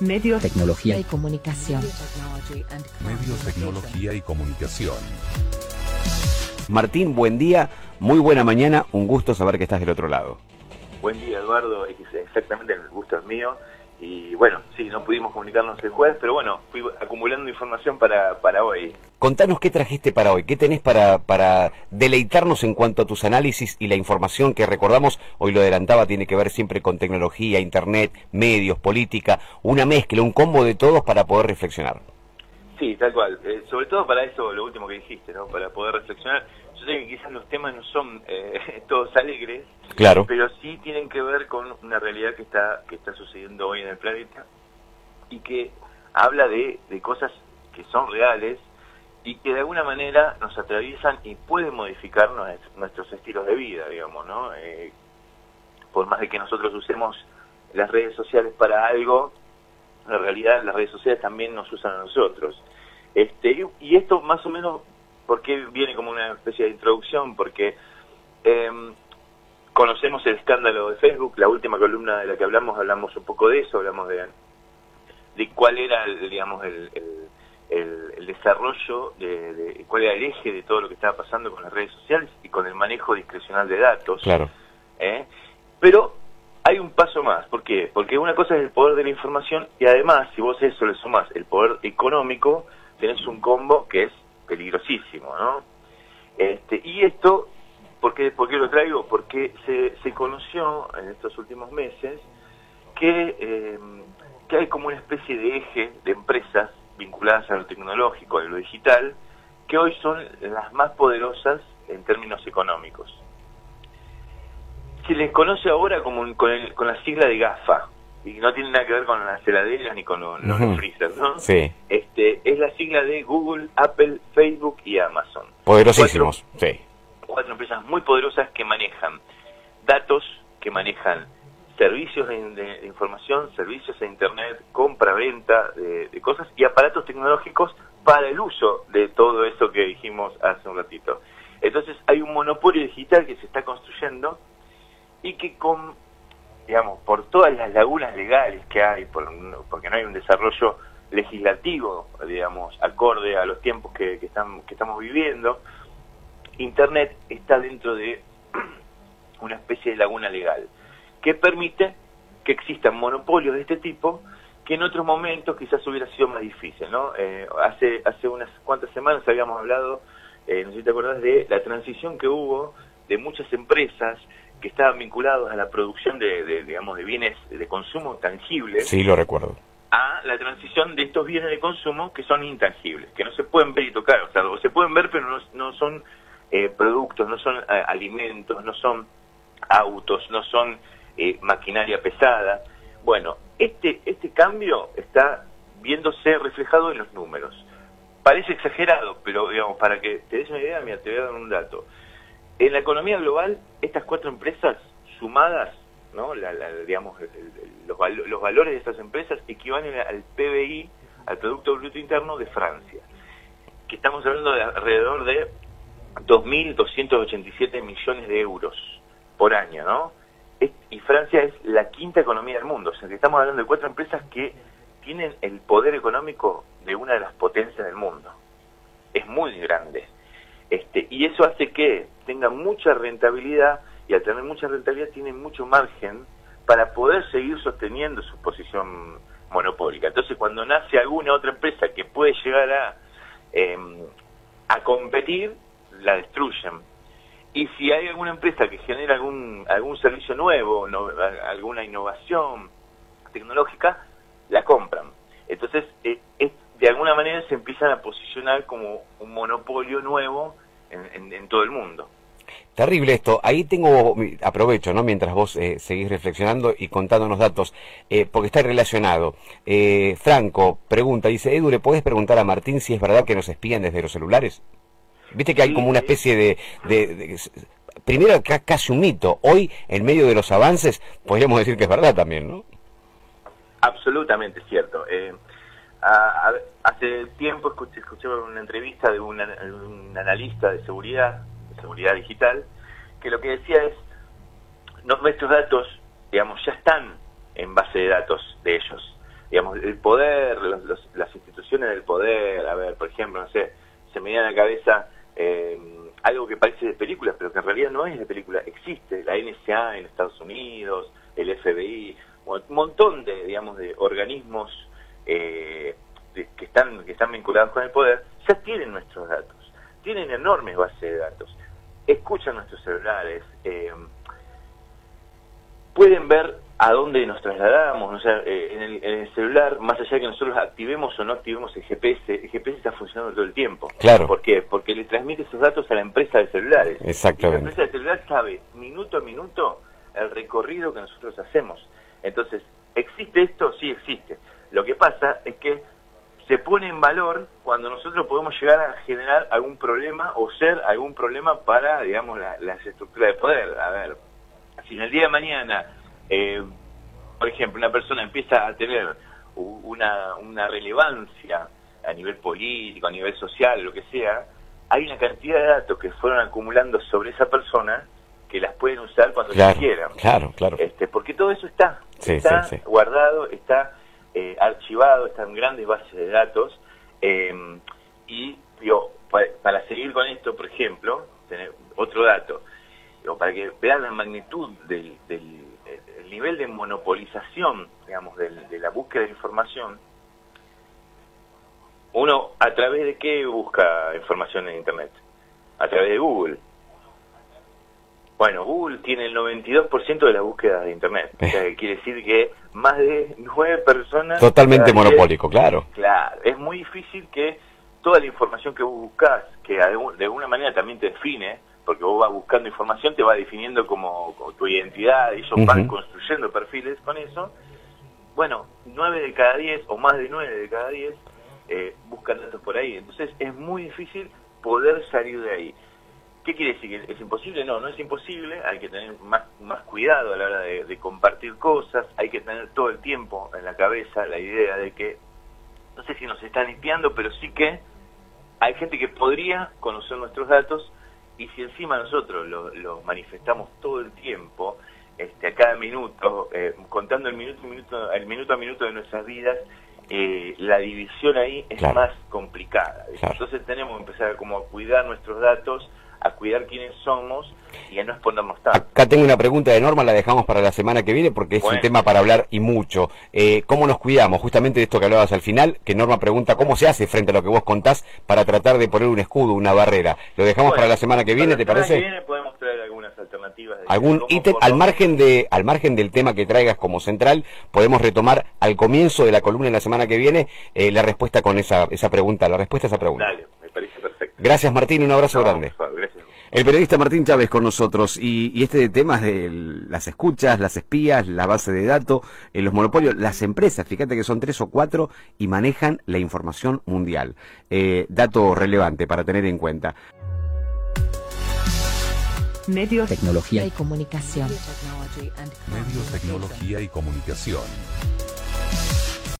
Medios, Tecnología y comunicación. Medios, tecnología y comunicación. Martín, buen día, muy buena mañana, un gusto saber que estás del otro lado. Buen día, Eduardo. Exactamente, el gusto es mío. Y bueno, sí, no pudimos comunicarnos el jueves, pero bueno, fui acumulando información para, para hoy. Contanos qué trajiste para hoy, qué tenés para, para deleitarnos en cuanto a tus análisis y la información que recordamos, hoy lo adelantaba, tiene que ver siempre con tecnología, internet, medios, política, una mezcla, un combo de todos para poder reflexionar. Sí, tal cual. Eh, sobre todo para eso, lo último que dijiste, ¿no? Para poder reflexionar. Sé que quizás los temas no son eh, todos alegres, Claro. pero sí tienen que ver con una realidad que está que está sucediendo hoy en el planeta y que habla de, de cosas que son reales y que de alguna manera nos atraviesan y pueden modificar nues- nuestros estilos de vida, digamos, ¿no? Eh, por más de que nosotros usemos las redes sociales para algo, en realidad las redes sociales también nos usan a nosotros. Este, y esto más o menos, porque viene como una especie de introducción? Porque em, conocemos el escándalo de Facebook, la última columna de la que hablamos, hablamos un poco de eso, hablamos de, de cuál era, el, digamos, el, el- el- el desarrollo, de, de- cuál era el eje de todo lo que estaba pasando con las redes sociales y con el manejo discrecional de datos. Claro. ¿eh? Pero hay un paso más. ¿Por qué? Porque una cosa es el poder de la información y además, si vos a eso le sumás el poder económico, tenés un combo que es peligrosísimo, ¿no? Este, y esto, ¿por qué, por lo traigo? Porque se, se conoció en estos últimos meses que, eh, que hay como una especie de eje de empresas vinculadas a lo tecnológico, a lo digital, que hoy son las más poderosas en términos económicos se les conoce ahora como con, el- con la sigla de GAFA y no tiene nada que ver con las heladeras ni con los, freezers, ¿no? Sí, Este, es la sigla de Google, Apple, Facebook y Amazon. poderosísimos, sí. Cuatro empresas muy poderosas que manejan datos, que manejan servicios de, de- de información, servicios de Internet, compra-venta de, de cosas y aparatos tecnológicos para el uso de todo eso que dijimos hace un ratito. Entonces hay un monopolio digital que se está construyendo y que con, digamos, por todas las lagunas legales que hay, por, porque no hay un desarrollo legislativo, digamos, acorde a los tiempos que, que, están, que estamos viviendo, Internet está dentro de una especie de laguna legal que permite que existan monopolios de este tipo que en otros momentos quizás hubiera sido más difícil, ¿no? Eh, hace, hace unas cuantas semanas habíamos hablado, eh, no sé si te acordás, de la transición que hubo de muchas empresas que estaban vinculadas a la producción de, de, digamos, de bienes de consumo tangibles Sí, lo recuerdo. a la transición de estos bienes de consumo que son intangibles, que no se pueden ver y tocar, o sea, o se pueden ver pero no, no son eh, productos, no son eh, alimentos, no son autos, no son eh, maquinaria pesada. Bueno, este, este cambio está viéndose reflejado en los números. Parece exagerado, pero digamos, para que te des una idea, mira, te voy a dar un dato. En la economía global, estas cuatro empresas sumadas, ¿no? Digamos, los, val- los valores de estas empresas equivalen al PBI, al Producto Bruto Interno de Francia, que estamos hablando de alrededor de 2.287 millones de euros por año, ¿no? Y Francia es la quinta economía del mundo, o sea que estamos hablando de cuatro empresas que tienen el poder económico de una de las potencias del mundo. Es muy grande. Este, y eso hace que tengan mucha rentabilidad y al tener mucha rentabilidad tienen mucho margen para poder seguir sosteniendo su posición monopólica. Entonces cuando nace alguna otra empresa que puede llegar a, em, a competir, la destruyen. Y si hay alguna empresa que genera algún, algún servicio nuevo, no- alguna innovación tecnológica, la compran. Entonces, eh, de alguna manera se empiezan a posicionar como un monopolio nuevo en- en todo el mundo. Terrible esto. Ahí tengo, aprovecho, ¿no? Mientras vos eh, seguís reflexionando y contándonos datos, eh, porque está relacionado. Eh, Franco pregunta, dice, Edu, ¿le podés preguntar a Martín si es verdad que nos espían desde los celulares? Viste que hay como una especie de... de- de- primero, casi un mito. Hoy, en medio de los avances, podríamos decir que es verdad también, ¿no? Absolutamente cierto. Eh, a- a- hace tiempo escuché, escuché una entrevista de un, un analista de seguridad, seguridad digital, que lo que decía es, nuestros datos, digamos, ya están en base de datos de ellos. digamos, el poder, las instituciones del poder, a ver, por ejemplo, no sé, se me viene a la cabeza eh, algo que parece de películas, pero que en realidad no es de película, existe, la NSA en Estados Unidos, el FBI, un montón de, digamos, de organismos eh, que, están, que están vinculados con el poder, ya tienen nuestros datos, tienen enormes bases de datos, escuchan nuestros celulares, eh, pueden ver a dónde nos trasladamos, o sea, eh, en, el, celular, más allá de que nosotros activemos o no activemos el GPS, el GPS está funcionando todo el tiempo. Claro. ¿Por qué? Porque le transmite esos datos a la empresa de celulares. Exactamente. la empresa de celulares sabe minuto a minuto el recorrido que nosotros hacemos. Entonces, ¿existe esto? Sí existe. Lo que pasa es que se pone en valor cuando nosotros podemos llegar a generar algún problema o ser algún problema para, digamos, las estructuras de poder. A ver, si en el día de mañana, eh, por ejemplo, una persona empieza a tener una, una relevancia a nivel político, a nivel social, lo que sea, hay una cantidad de datos que fueron acumulando sobre esa persona que las pueden usar cuando quieran. Claro, claro. Este, porque todo eso está, está guardado, está eh, archivado, está en grandes bases de datos. Eh, y digo, para, seguir con esto, por ejemplo, tener otro dato para que vean la magnitud del, nivel de monopolización, digamos, de la búsqueda de información, uno a través de qué busca información en Internet? A través de Google. Bueno, Google tiene el 92% de las búsquedas de Internet. O sea, quiere decir que más de nueve personas... Totalmente monopólico, claro. Claro, es muy difícil que toda la información que vos buscas, que de alguna manera también te define, porque vos vas buscando información, te va definiendo como, tu identidad, y ellos van construyendo perfiles con eso. Bueno, nueve de cada diez, o más de nueve de cada diez, eh, buscan datos por ahí. Entonces es muy difícil poder salir de ahí. ¿Qué quiere decir? ¿Es imposible? No, no es imposible, hay que tener más, más cuidado a la hora de, de compartir cosas, hay que tener todo el tiempo en la cabeza la idea de que, no sé si nos están limpiando, pero sí que hay gente que podría conocer nuestros datos y si encima nosotros lo, manifestamos todo el tiempo, este, a cada minuto, eh, contando el minuto, minuto, el minuto a minuto de nuestras vidas, eh, la división ahí es más complicada. Entonces tenemos que empezar como a cuidar nuestros datos, a cuidar quiénes somos y a no exponernos tanto. Acá tengo una pregunta de Norma, la dejamos para la semana que viene porque es un tema para hablar y mucho. Eh, ¿Cómo nos cuidamos? Justamente de esto que hablabas al final, que Norma pregunta cómo se hace frente a lo que vos contás para tratar de poner un escudo, una barrera. Lo dejamos para la semana que viene, ¿te parece? La semana que viene podemos traer algunas alternativas. ¿Algún ítem, al margen, de, al margen del tema que traigas como central, podemos retomar al comienzo de la columna en la semana que viene eh, la respuesta con esa, esa pregunta, la respuesta a esa pregunta. Dale, me parece perfecto. Gracias Martín, un abrazo grande. El periodista Martín Chávez con nosotros y, este tema de las escuchas, las espías, la base de datos, en los monopolios, las empresas, fíjate que son tres o cuatro y manejan la información mundial. Eh, dato relevante para tener en cuenta. Medios, tecnología y comunicación. Medios, tecnología y comunicación.